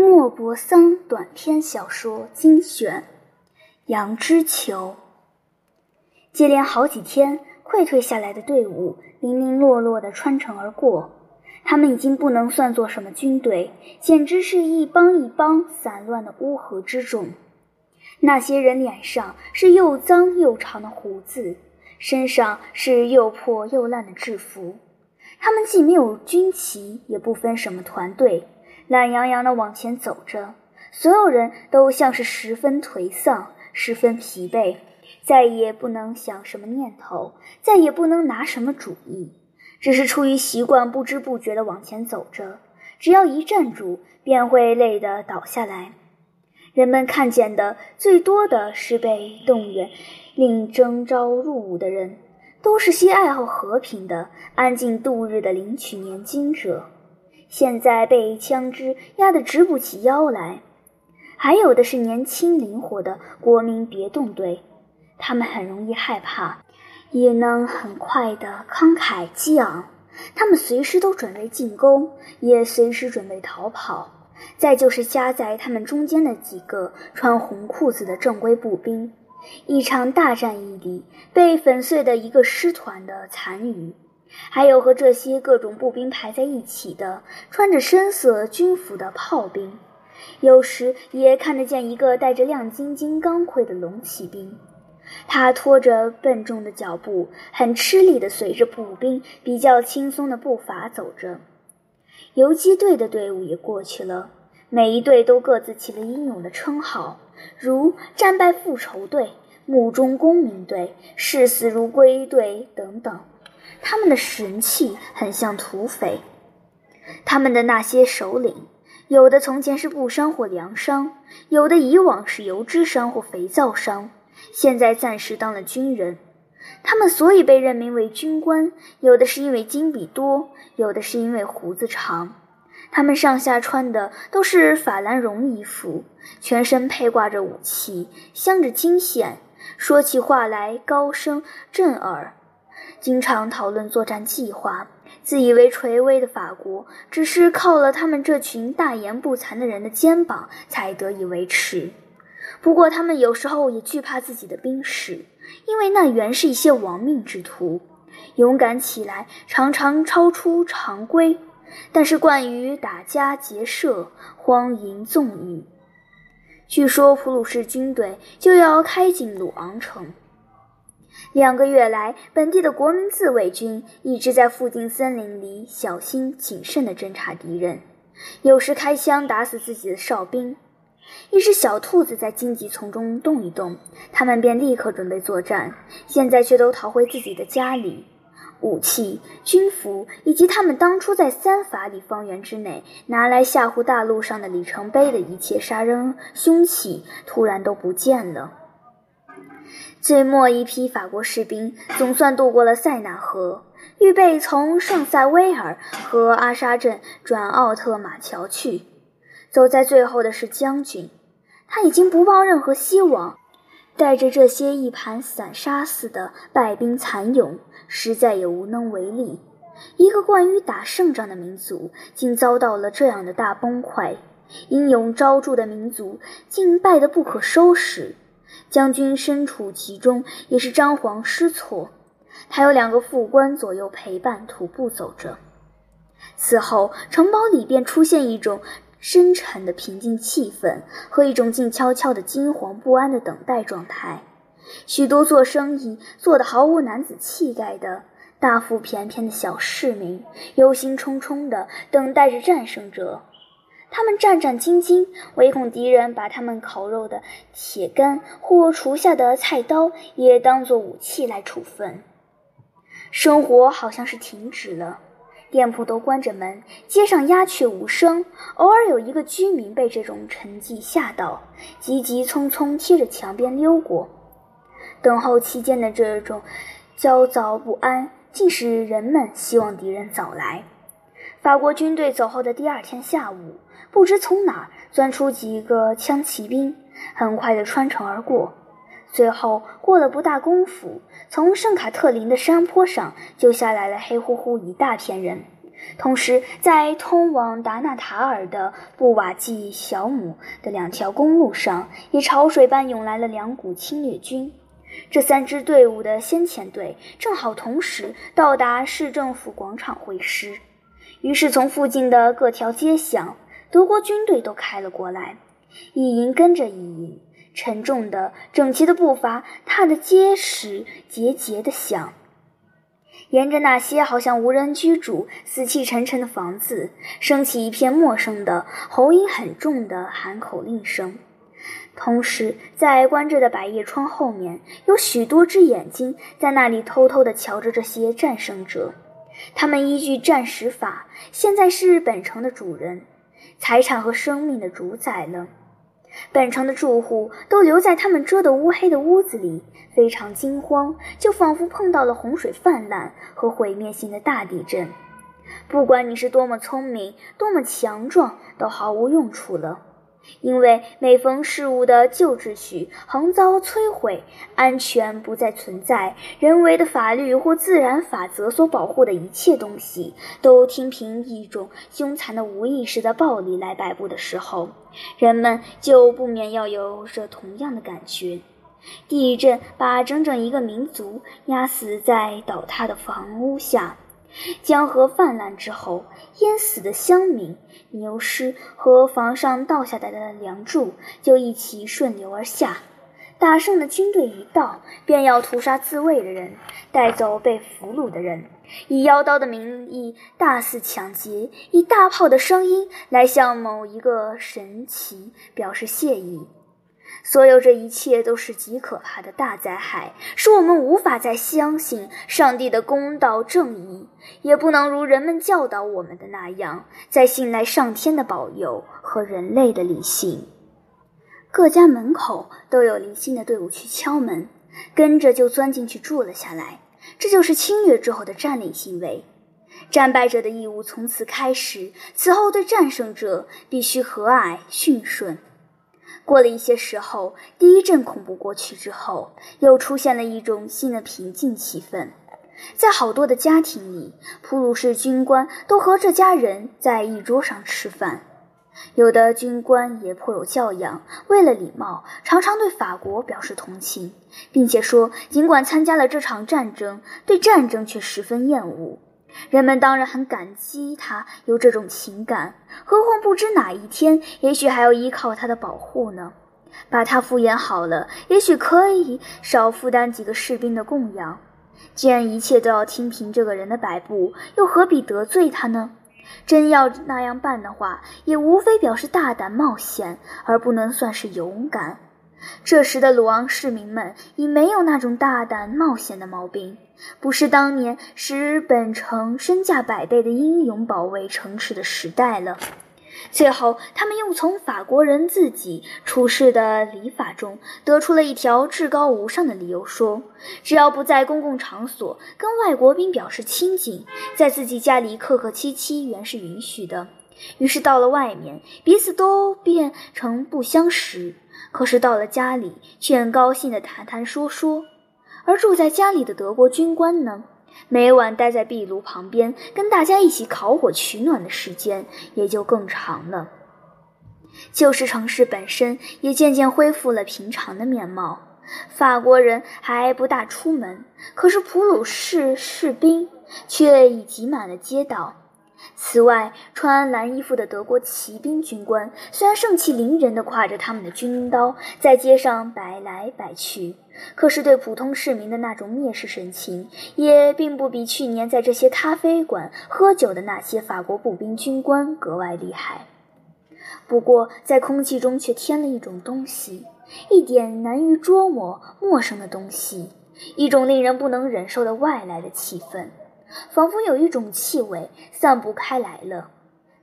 莫泊桑短篇小说精选，《羊脂球》。接连好几天，溃退下来的队伍零零落落地穿城而过。他们已经不能算作什么军队，简直是一帮一帮散乱的乌合之众。那些人脸上是又脏又长的胡子，身上是又破又烂的制服。他们既没有军旗，也不分什么团队。懒洋洋地往前走着，所有人都像是十分颓丧，十分疲惫，再也不能想什么念头，再也不能拿什么主意，只是出于习惯，不知不觉地往前走着。只要一站住，便会累得倒下来。人们看见的最多的是被动员、令征召入伍的人，都是些爱好和平的、安静度日的领取年金者。现在被枪支压得直不起腰来，还有的是年轻灵活的国民别动队，他们很容易害怕，也能很快的慷慨激昂。他们随时都准备进攻，也随时准备逃跑。再就是夹在他们中间的几个穿红裤子的正规步兵，一场大战役里被粉碎的一个师团的残余。还有和这些各种步兵排在一起的，穿着深色军服的炮兵，有时也看得见一个戴着亮晶晶钢盔的龙骑兵，他拖着笨重的脚步，很吃力地随着步兵比较轻松的步伐走着。游击队的队伍也过去了，每一队都各自起了英勇的称号，如战败复仇队、目中公民队、视死如归队等等。他们的神气很像土匪，他们的那些首领，有的从前是布商或粮商，有的以往是油脂商或肥皂商，现在暂时当了军人。他们所以被任命为军官，有的是因为金币多，有的是因为胡子长。他们上下穿的都是法兰绒衣服，全身配挂着武器，镶着金线，说起话来高声震耳。经常讨论作战计划，自以为垂危的法国，只是靠了他们这群大言不惭的人的肩膀才得以维持。不过，他们有时候也惧怕自己的兵士，因为那原是一些亡命之徒，勇敢起来常常超出常规，但是惯于打家劫舍、荒淫纵欲。据说普鲁士军队就要开进鲁昂城。两个月来，本地的国民自卫军一直在附近森林里小心谨慎地侦察敌人，有时开枪打死自己的哨兵。一只小兔子在荆棘丛中动一动，他们便立刻准备作战。现在却都逃回自己的家里，武器、军服以及他们当初在三法里方圆之内拿来吓唬大陆上的里程碑的一切杀人凶器，突然都不见了。最末一批法国士兵总算渡过了塞纳河，预备从圣塞威尔和阿沙镇转奥特马桥去。走在最后的是将军，他已经不抱任何希望，带着这些一盘散沙似的败兵残勇，实在也无能为力。一个惯于打胜仗的民族，竟遭到了这样的大崩溃；英勇昭著的民族，竟败得不可收拾。将军身处其中，也是张皇失措。他有两个副官左右陪伴，徒步走着。此后，城堡里便出现一种深沉的平静气氛和一种静悄悄的惊惶不安的等待状态。许多做生意做得毫无男子气概的大腹便便的小市民，忧心忡忡地等待着战胜者。他们战战兢兢，唯恐敌人把他们烤肉的铁杆或厨下的菜刀也当作武器来处分。生活好像是停止了，店铺都关着门，街上鸦雀无声。偶尔有一个居民被这种沉寂吓到，急急匆匆贴着墙边溜过。等候期间的这种焦躁不安，竟使人们希望敌人早来。法国军队走后的第二天下午。不知从哪儿钻出几个枪骑兵，很快地穿城而过。最后过了不大功夫，从圣卡特林的山坡上就下来了黑乎乎一大片人，同时，在通往达纳塔尔的布瓦季小姆的两条公路上，也潮水般涌来了两股侵略军。这三支队伍的先遣队正好同时到达市政府广场会师，于是从附近的各条街巷，德国军队都开了过来，一营跟着一营，沉重的、整齐的步伐踏得结实节节的响。沿着那些好像无人居住、死气沉沉的房子，升起一片陌生的、喉音很重的喊口令声。同时，在关着的百叶窗后面，有许多只眼睛在那里偷偷地瞧着这些战胜者。他们依据战时法，现在是本城的主人，财产和生命的主宰了。本城的住户都留在他们遮得乌黑的屋子里，非常惊慌，就仿佛碰到了洪水泛滥和毁灭性的大地震。不管你是多么聪明，多么强壮，都毫无用处了。因为每逢事物的旧秩序横遭摧毁，安全不再存在，人为的法律或自然法则所保护的一切东西都听凭一种凶残的无意识的暴力来摆布的时候，人们就不免要有着同样的感觉。地震把整整一个民族压死在倒塌的房屋下。江河泛滥之后，淹死的乡民、牛尸和房上倒下来的梁柱就一起顺流而下。打胜的军队一到，便要屠杀自卫的人，带走被俘虏的人，以妖刀的名义大肆抢劫，以大炮的声音来向某一个神奇表示谢意。所有这一切都是极可怕的大灾害，使我们无法再相信上帝的公道正义，也不能如人们教导我们的那样，再信赖上天的保佑和人类的理性。各家门口都有零星的队伍去敲门，跟着就钻进去住了下来。这就是侵略之后的占领行为。战败者的义务从此开始，此后对战胜者必须和蔼驯顺。过了一些时候，第一阵恐怖过去之后，又出现了一种新的平静气氛。在好多的家庭里，普鲁士军官都和这家人在一桌上吃饭。有的军官也颇有教养，为了礼貌，常常对法国表示同情，并且说，尽管参加了这场战争，对战争却十分厌恶。人们当然很感激他有这种情感，何况不知哪一天，也许还要依靠他的保护呢。把他敷衍好了，也许可以少负担几个士兵的供养。既然一切都要听凭这个人的摆布，又何必得罪他呢？真要那样办的话，也无非表示大胆冒险，而不能算是勇敢。这时的鲁昂市民们已没有那种大胆冒险的毛病。不是当年使本城身价百倍的英勇保卫城池的时代了。最后，他们又从法国人自己处事的礼法中得出了一条至高无上的理由，说：只要不在公共场所跟外国兵表示亲近，在自己家里客客气气原是允许的。于是到了外面，彼此都变成不相识；可是到了家里，却很高兴地谈谈说说。而住在家里的德国军官呢，每晚待在壁炉旁边，跟大家一起烤火取暖的时间也就更长了。旧时城市本身也渐渐恢复了平常的面貌，法国人还不大出门，可是普鲁士士兵却已挤满了街道。此外，穿蓝衣服的德国骑兵军官虽然盛气凌人地挎着他们的军刀在街上摆来摆去，可是对普通市民的那种蔑视神情，也并不比去年在这些咖啡馆喝酒的那些法国步兵军官格外厉害。不过，在空气中却添了一种东西，一点难于捉摸、陌生的东西，一种令人不能忍受的外来的气氛。仿佛有一种气味散布开来了，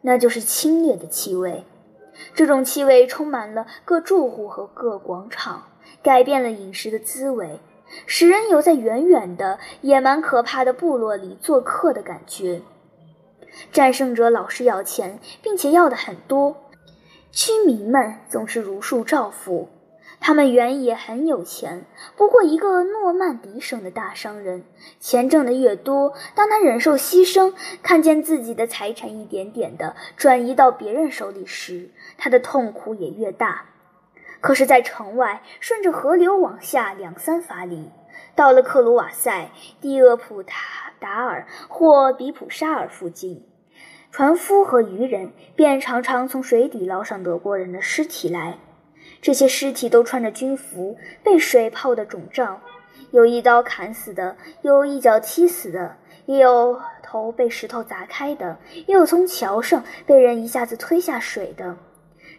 那就是清冽的气味。这种气味充满了各住户和各广场，改变了饮食的滋味，使人有在远远的野蛮可怕的部落里做客的感觉。战胜者老是要钱，并且要的很多，居民们总是如数照付。他们原也很有钱，不过一个诺曼底省的大商人，钱挣的越多，当他忍受牺牲，看见自己的财产一点点的转移到别人手里时，他的痛苦也越大。可是，在城外，顺着河流往下两三法里，到了克鲁瓦塞、蒂厄普塔达尔或比普沙尔附近，船夫和渔人便常常从水底捞上德国人的尸体来。这些尸体都穿着军服，被水泡得肿胀，有一刀砍死的，有一脚踢死的，也有头被石头砸开的，也有从桥上被人一下子推下水的。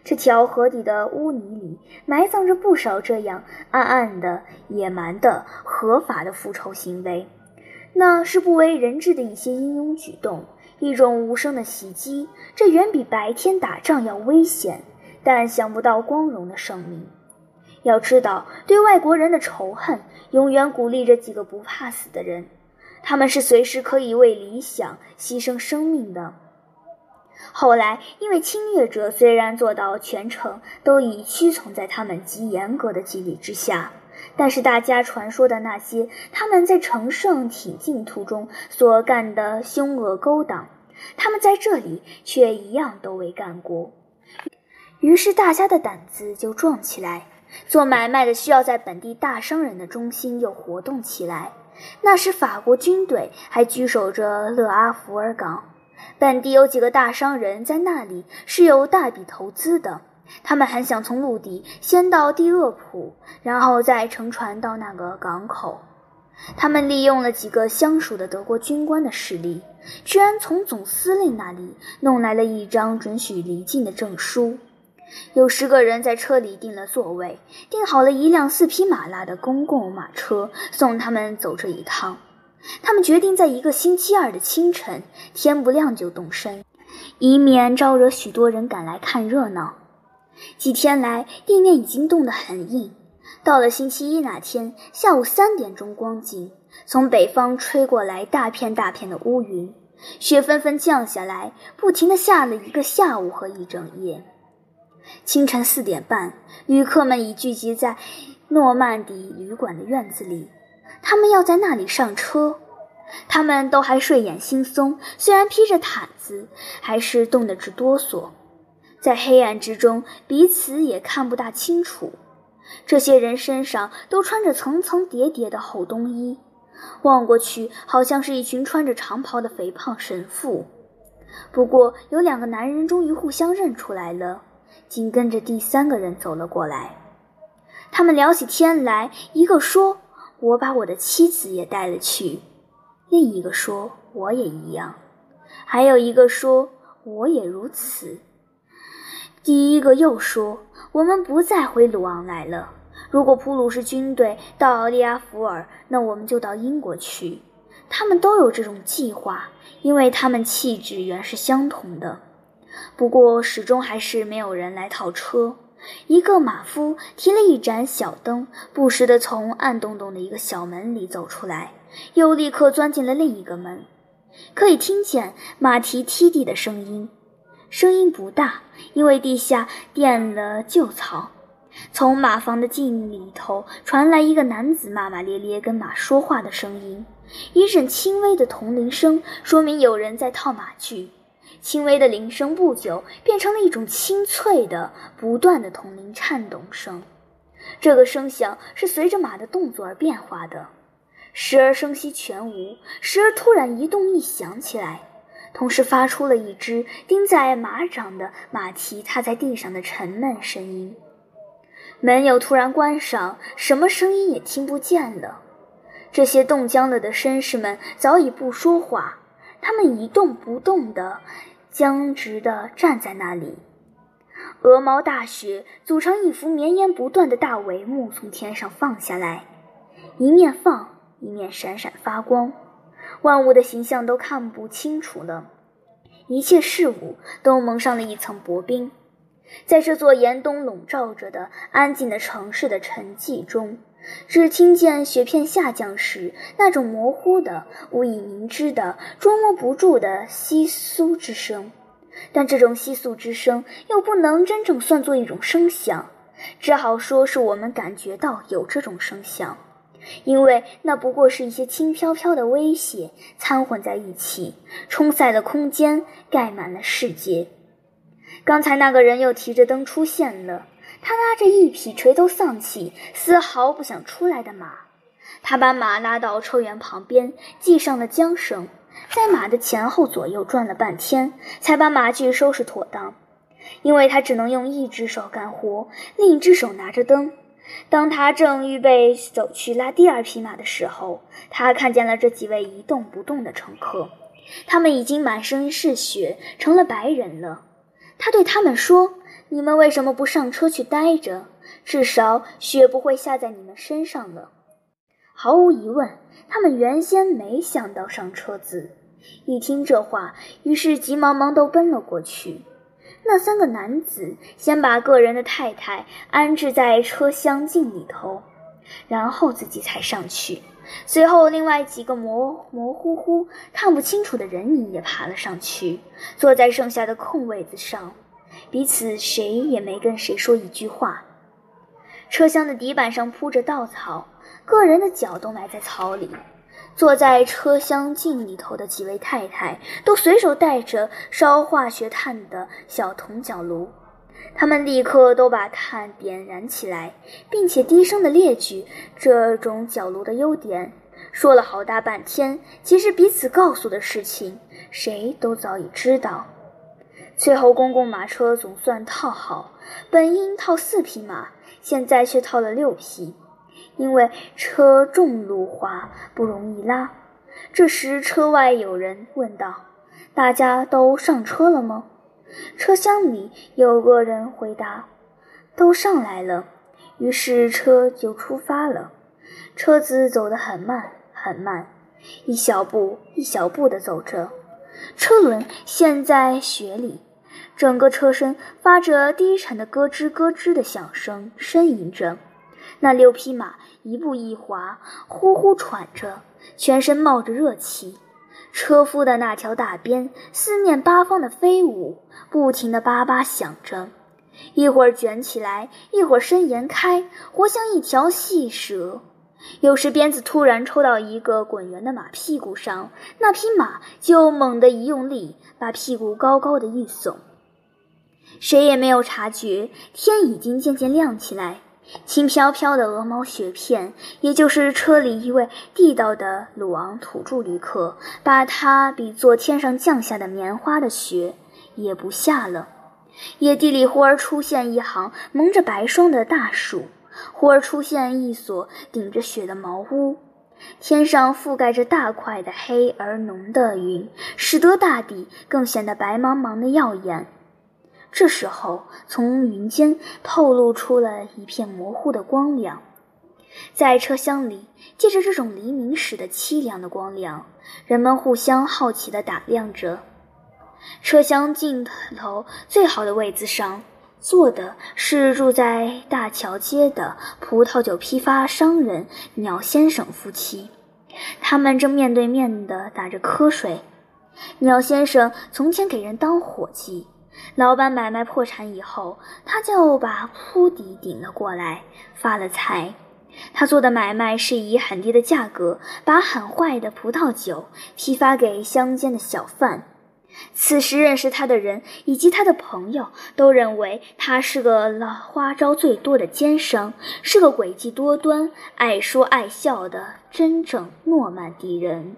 这条河底的污泥里埋葬着不少这样暗暗的、野蛮的、合法的复仇行为，那是不为人知的一些英勇举动，一种无声的袭击，这远比白天打仗要危险。但想不到光荣的生命。要知道，对外国人的仇恨永远鼓励着几个不怕死的人，他们是随时可以为理想牺牲生命的。后来，因为侵略者虽然做到全程都已屈从在他们极严格的纪律之下，但是大家传说的那些他们在乘胜挺进途中所干的凶恶勾当，他们在这里却一样都未干过。于是大家的胆子就壮起来，做买卖的需要在本地大商人的中心又活动起来。那时法国军队还居守着勒阿弗尔港，本地有几个大商人在那里是有大笔投资的，他们还想从陆地先到蒂厄普，然后再乘船到那个港口。他们利用了几个相熟的德国军官的势力，居然从总司令那里弄来了一张准许离境的证书。有十个人在车里订了座位，订好了一辆四匹马拉的公共马车，送他们走这一趟。他们决定在一个星期二的清晨，天不亮就动身，以免招惹许多人赶来看热闹。几天来，地面已经冻得很硬。到了星期一那天下午三点钟光景，从北方吹过来大片大片的乌云，雪纷纷降下来，不停地下了一个下午和一整夜。清晨四点半，旅客们已聚集在诺曼底旅馆的院子里。他们要在那里上车。他们都还睡眼惺忪，虽然披着毯子，还是冻得直哆嗦。在黑暗之中，彼此也看不大清楚。这些人身上都穿着层层叠叠的厚冬衣，望过去好像是一群穿着长袍的肥胖神父。不过，有两个男人终于互相认出来了。紧跟着第三个人走了过来，他们聊起天来。一个说：“我把我的妻子也带了去。”另一个说：“我也一样。”还有一个说：“我也如此。”第一个又说：“我们不再回鲁昂来了。如果普鲁士军队到奥利阿福尔，那我们就到英国去。”他们都有这种计划，因为他们气质原是相同的。不过，始终还是没有人来套车。一个马夫提了一盏小灯，不时地从暗洞洞的一个小门里走出来，又立刻钻进了另一个门。可以听见马蹄踢地的声音，声音不大，因为地下垫了旧草。从马房的镜里头传来一个男子骂骂咧咧跟马说话的声音，一阵轻微的铜铃声，说明有人在套马具。轻微的铃声不久变成了一种清脆的、不断的铜铃颤动声。这个声响是随着马的动作而变化的，时而声息全无，时而突然一动一响起来，同时发出了一只钉在马掌的马蹄踏在地上的沉闷声音。门又突然关上，什么声音也听不见了。这些冻僵了的绅士们早已不说话。他们一动不动地僵直地站在那里。鹅毛大雪组成一幅绵延不断的大帷幕，从天上放下来，一面放一面闪闪发光，万物的形象都看不清楚了，一切事物都蒙上了一层薄冰。在这座严冬笼罩着的安静的城市的沉寂中。只听见雪片下降时那种模糊的、无以明知的、捉摸不住的窸窣之声，但这种窸窣之声又不能真正算作一种声响，只好说是我们感觉到有这种声响，因为那不过是一些轻飘飘的威胁掺混在一起，冲塞了空间，盖满了世界。刚才那个人又提着灯出现了，他拉着一匹垂头丧气、丝毫不想出来的马，他把马拉到车辕旁边，系上了缰绳，在马的前后左右转了半天，才把马具收拾妥当。因为他只能用一只手干活，另一只手拿着灯。当他正预备走去拉第二匹马的时候，他看见了这几位一动不动的乘客，他们已经满身是血，成了白人了。他对他们说：“你们为什么不上车去待着？至少雪不会下在你们身上了。”毫无疑问，他们原先没想到上车子。一听这话，于是急忙忙都奔了过去。那三个男子先把个人的太太安置在车厢镜里头，然后自己才上去。随后，另外几个模模糊糊、看不清楚的人影也爬了上去，坐在剩下的空位子上。彼此谁也没跟谁说一句话。车厢的底板上铺着稻草，个人的脚都埋在草里。坐在车厢镜里头的几位太太都随手带着烧化学炭的小铜角炉，他们立刻都把炭点燃起来，并且低声的列举这种角炉的优点，说了好大半天。其实彼此告诉的事情，谁都早已知道。最后，公共马车总算套好，本应套四匹马，现在却套了六匹。因为车重路滑，不容易拉。这时，车外有人问道：“大家都上车了吗？”车厢里有个人回答：“都上来了。”于是车就出发了。车子走得很慢，很慢，一小步一小步地走着。车轮陷在雪里，整个车身发着低沉的咯吱咯吱的响声，呻吟着。那六匹马。一步一滑，呼呼喘着，全身冒着热气。车夫的那条大鞭四面八方的飞舞，不停地叭叭响着，一会儿卷起来，一会儿伸延开，活像一条细蛇。有时鞭子突然抽到一个滚圆的马屁股上，那匹马就猛地一用力，把屁股高高的一耸。谁也没有察觉，天已经渐渐亮起来。轻飘飘的鹅毛雪片，也就是车里一位地道的鲁昂土著旅客，把它比作天上降下的棉花的雪，也不下了。野地里忽而出现一行蒙着白霜的大树，忽而出现一所顶着雪的茅屋，天上覆盖着大块的黑而浓的云，使得大地更显得白茫茫的耀眼。这时候，从云间透露出了一片模糊的光亮，在车厢里，借着这种黎明时的凄凉的光亮，人们互相好奇地打量着。车厢尽头最好的位子上坐的是住在大桥街的葡萄酒批发商人鸟先生夫妻，他们正面对面地打着瞌睡。鸟先生从前给人当伙计。老板买卖破产以后，他就把铺底顶了过来，发了财。他做的买卖是以很低的价格把很坏的葡萄酒批发给乡间的小贩。此时认识他的人以及他的朋友都认为他是个老花招最多的奸商，是个诡计多端、爱说爱笑的真正诺曼底人。